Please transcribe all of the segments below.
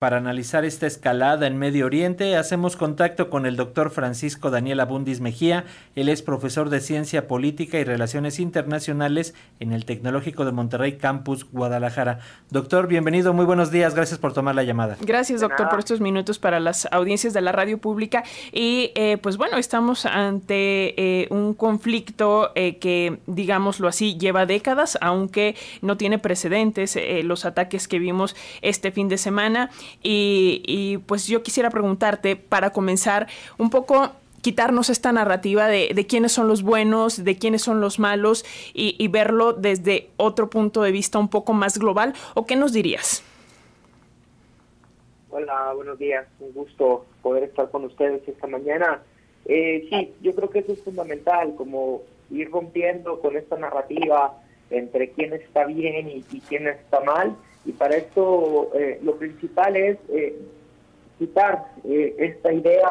Para analizar esta escalada en Medio Oriente, hacemos contacto con el doctor Francisco Daniel Abundis Mejía. Él es profesor de Ciencia Política y Relaciones Internacionales en el Tecnológico de Monterrey Campus Guadalajara. Doctor, bienvenido, muy buenos días, gracias por tomar la llamada. Gracias, doctor, por estos minutos para las audiencias de la radio pública. Y eh, pues bueno, estamos ante eh, un conflicto eh, que, digámoslo así, lleva décadas, aunque no tiene precedentes, los ataques que vimos este fin de semana. Y, pues yo quisiera preguntarte, para comenzar, un poco quitarnos esta narrativa de, quiénes son los buenos, de quiénes son los malos y, verlo desde otro punto de vista un poco más global. ¿O qué nos dirías? Hola, buenos días. Un gusto poder estar con ustedes esta mañana. Eh, sí, yo creo que eso es fundamental, como ir rompiendo con esta narrativa entre quién está bien y quién está mal y para esto eh, lo principal es eh, quitar eh, esta idea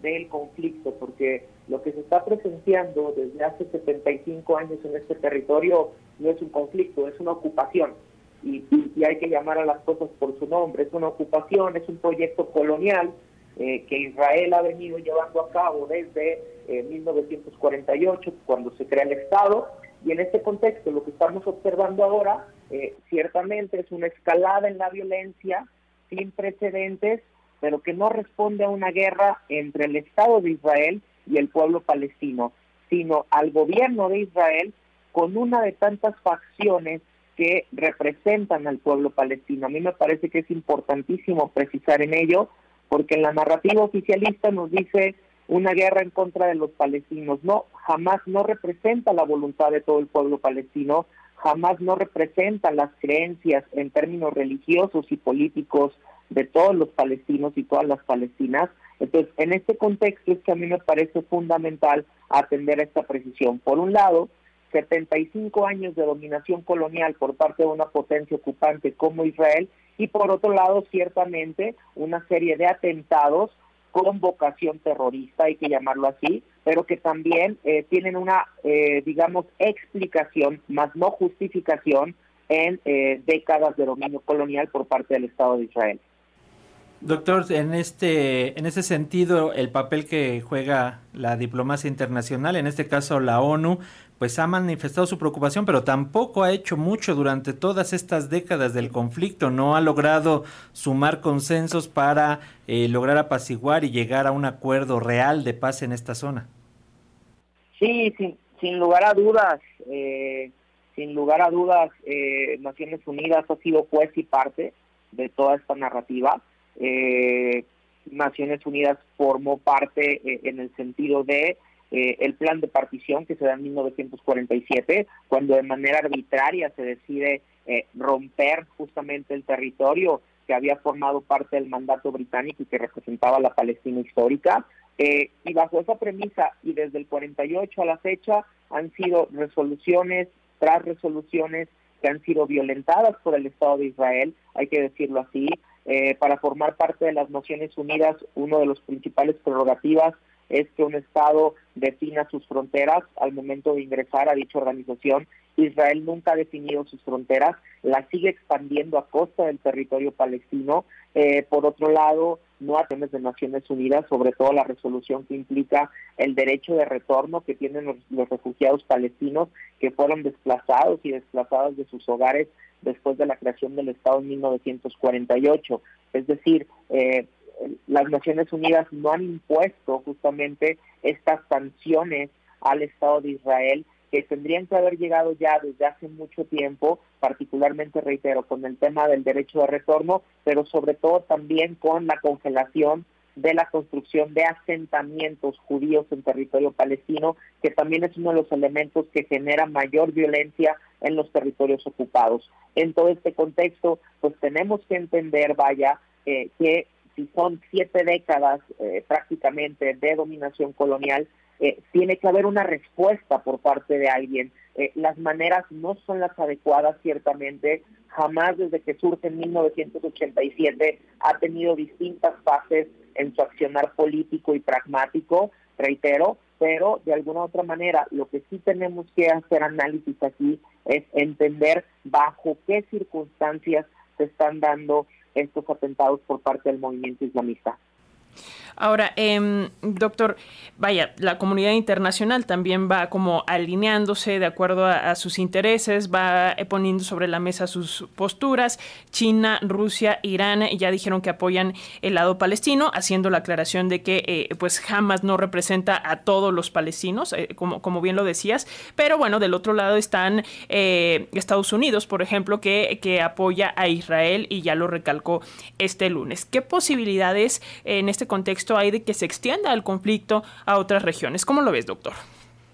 del conflicto, porque lo que se está presenciando desde hace 75 años en este territorio no es un conflicto, es una ocupación. Y, y, hay que llamar a las cosas por su nombre. Es una ocupación, es un proyecto colonial que Israel ha venido llevando a cabo desde 1948, cuando se crea el Estado, y en este contexto lo que estamos observando ahora eh, ciertamente es una escalada en la violencia sin precedentes, pero que no responde a una guerra entre el Estado de Israel y el pueblo palestino, sino al gobierno de Israel con una de tantas facciones que representan al pueblo palestino. A mí me parece que es importantísimo precisar en ello, porque en la narrativa oficialista nos dice una guerra en contra de los palestinos. No, jamás no representa la voluntad de todo el pueblo palestino, jamás no representa las creencias en términos religiosos y políticos de todos los palestinos y todas las palestinas. Entonces, en este contexto es que a mí me parece fundamental atender a esta precisión. Por un lado, 75 años de dominación colonial por parte de una potencia ocupante como Israel y por otro lado, ciertamente, una serie de atentados con vocación terrorista, hay que llamarlo así, pero que también eh, tienen una, eh, digamos, explicación, más no justificación, en eh, décadas de dominio colonial por parte del Estado de Israel. Doctor, en este, en ese sentido, el papel que juega la diplomacia internacional, en este caso la ONU, pues ha manifestado su preocupación, pero tampoco ha hecho mucho durante todas estas décadas del conflicto, no ha logrado sumar consensos para eh, lograr apaciguar y llegar a un acuerdo real de paz en esta zona. Sí, sin, sin lugar a dudas, eh, sin lugar a dudas, eh, Naciones Unidas ha sido juez y parte de toda esta narrativa. Naciones Unidas formó parte en el sentido de eh, el plan de partición que se da en 1947, cuando de manera arbitraria se decide eh, romper justamente el territorio que había formado parte del mandato británico y que representaba la Palestina histórica. Eh, y bajo esa premisa y desde el 48 a la fecha han sido resoluciones tras resoluciones que han sido violentadas por el Estado de Israel, hay que decirlo así. para formar parte de las Naciones Unidas, uno de los principales prerrogativas es que un Estado defina sus fronteras al momento de ingresar a dicha organización. Israel nunca ha definido sus fronteras, las sigue expandiendo a costa del territorio palestino. Eh, por otro lado, no temas de Naciones Unidas, sobre todo la resolución que implica el derecho de retorno que tienen los, refugiados palestinos que fueron desplazados y desplazados de sus hogares después de la creación del Estado en 1948. Es decir, eh, las Naciones Unidas no han impuesto justamente estas sanciones al Estado de Israel que tendrían que haber llegado ya desde hace mucho tiempo, particularmente, reitero, con el tema del derecho de retorno, pero sobre todo también con la congelación de la construcción de asentamientos judíos en territorio palestino, que también es uno de los elementos que genera mayor violencia en los territorios ocupados. En todo este contexto, pues tenemos que entender, vaya, eh, que si son siete décadas eh, prácticamente de dominación colonial, eh, tiene que haber una respuesta por parte de alguien. Eh, las maneras no son las adecuadas, ciertamente. Jamás desde que surge en 1987 ha tenido distintas fases en su accionar político y pragmático, reitero, pero de alguna otra manera lo que sí tenemos que hacer análisis aquí es entender bajo qué circunstancias se están dando estos atentados por parte del movimiento islamista. Ahora, eh, doctor, vaya, la comunidad internacional también va como alineándose de acuerdo a, sus intereses, va eh, poniendo sobre la mesa sus posturas. China, Rusia, Irán ya dijeron que apoyan el lado palestino, haciendo la aclaración de que eh, pues jamás no representa a todos los palestinos, eh, como, como bien lo decías. Pero bueno, del otro lado están Estados Unidos, por ejemplo, que, que apoya a Israel y ya lo recalcó este lunes. ¿Qué posibilidades en este contexto hay de que se extienda el conflicto a otras regiones. ¿Cómo lo ves, doctor?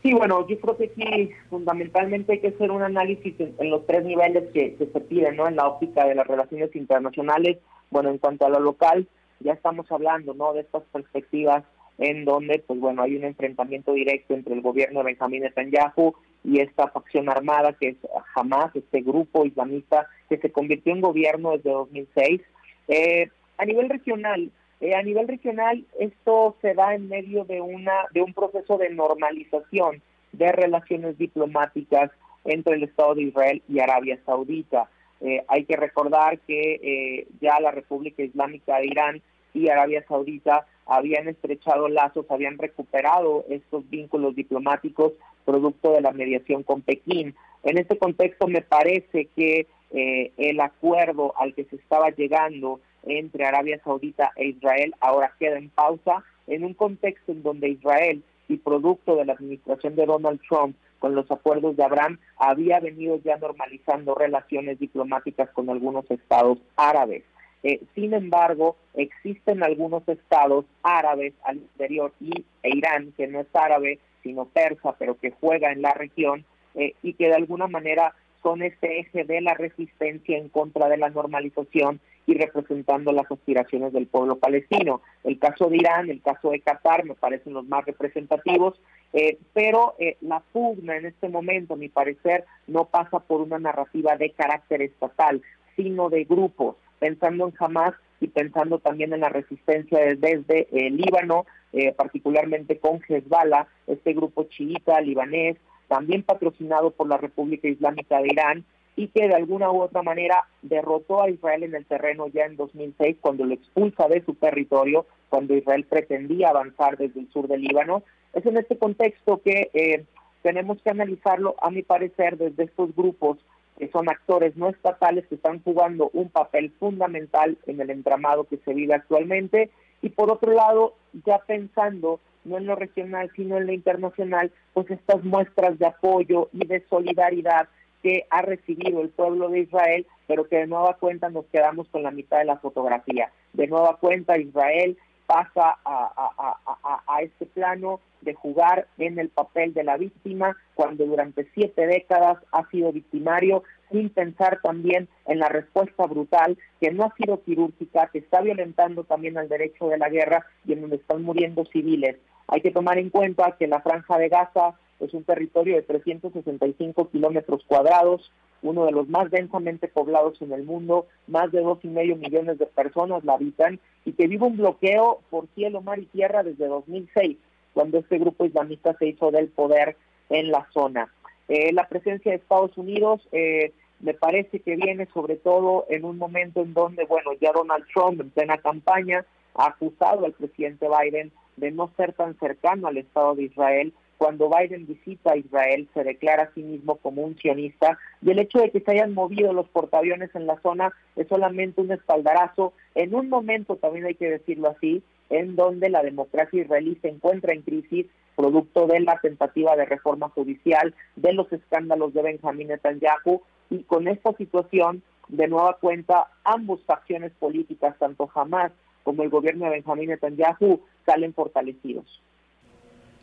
Sí, bueno, yo creo que aquí fundamentalmente hay que hacer un análisis en, los tres niveles que, se piden, ¿no? En la óptica de las relaciones internacionales, bueno, en cuanto a lo local, ya estamos hablando, ¿no? De estas perspectivas en donde, pues bueno, hay un enfrentamiento directo entre el gobierno de Benjamín Netanyahu y esta facción armada que es Hamas, este grupo islamista que se convirtió en gobierno desde 2006. Eh, a nivel regional, eh, a nivel regional, esto se da en medio de, una, de un proceso de normalización de relaciones diplomáticas entre el Estado de Israel y Arabia Saudita. Eh, hay que recordar que eh, ya la República Islámica de Irán y Arabia Saudita habían estrechado lazos, habían recuperado estos vínculos diplomáticos producto de la mediación con Pekín. En este contexto me parece que el acuerdo al que se estaba llegando entre Arabia Saudita e Israel ahora queda en pausa en un contexto en donde Israel y producto de la administración de Donald Trump con los acuerdos de Abraham había venido ya normalizando relaciones diplomáticas con algunos estados árabes. Eh, sin embargo, existen algunos estados árabes al interior y e Irán, que no es árabe, sino persa, pero que juega en la región eh, y que de alguna manera son este eje de la resistencia en contra de la normalización y representando las aspiraciones del pueblo palestino. El caso de Irán, el caso de Qatar me parecen los más representativos, eh, pero eh, la pugna en este momento, a mi parecer, no pasa por una narrativa de carácter estatal, sino de grupos, pensando en Hamas y pensando también en la resistencia desde el Líbano, eh, particularmente con Hezbollah, este grupo chiita libanés, también patrocinado por la República Islámica de Irán, y que de alguna u otra manera derrotó a Israel en el terreno ya en 2006 cuando lo expulsa de su territorio, cuando Israel pretendía avanzar desde el sur del Líbano. Es en este contexto que eh, tenemos que analizarlo, a mi parecer, desde estos grupos que son actores no estatales que están jugando un papel fundamental en el entramado que se vive actualmente y por otro lado, ya pensando no en lo regional, sino en lo internacional, pues estas muestras de apoyo y de solidaridad que ha recibido el pueblo de Israel, pero que de nueva cuenta nos quedamos con la mitad de la fotografía. De nueva cuenta Israel pasa a, a, este plano de jugar en el papel de la víctima cuando durante siete décadas ha sido victimario sin pensar también en la respuesta brutal que no ha sido quirúrgica, que está violentando también el derecho de la guerra y en donde están muriendo civiles. Hay que tomar en cuenta que la franja de Gaza es un territorio de 365 kilómetros cuadrados, uno de los más densamente poblados en el mundo, más de dos y medio millones de personas la habitan y que vive un bloqueo por cielo, mar y tierra desde 2006, cuando este grupo islamista se hizo del poder en la zona. Eh, la presencia de Estados Unidos eh, me parece que viene sobre todo en un momento en donde, bueno, ya Donald Trump en plena campaña ha acusado al presidente Biden de no ser tan cercano al Estado de Israel cuando Biden visita a Israel se declara a sí mismo como un sionista y el hecho de que se hayan movido los portaaviones en la zona es solamente un espaldarazo en un momento también hay que decirlo así en donde la democracia israelí se encuentra en crisis producto de la tentativa de reforma judicial, de los escándalos de Benjamín Netanyahu y con esta situación de nueva cuenta ambos facciones políticas, tanto Hamas como el gobierno de Benjamín Netanyahu, salen fortalecidos.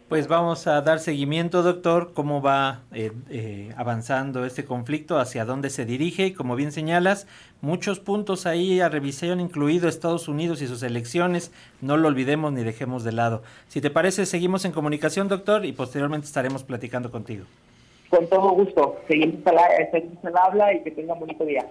Pues vamos a dar seguimiento, doctor, cómo va eh, eh, avanzando este conflicto, hacia dónde se dirige y como bien señalas, muchos puntos ahí a revisión, incluido Estados Unidos y sus elecciones, no lo olvidemos ni dejemos de lado. Si te parece, seguimos en comunicación, doctor, y posteriormente estaremos platicando contigo. Con todo gusto, seguimos al, habla y que tenga un bonito día.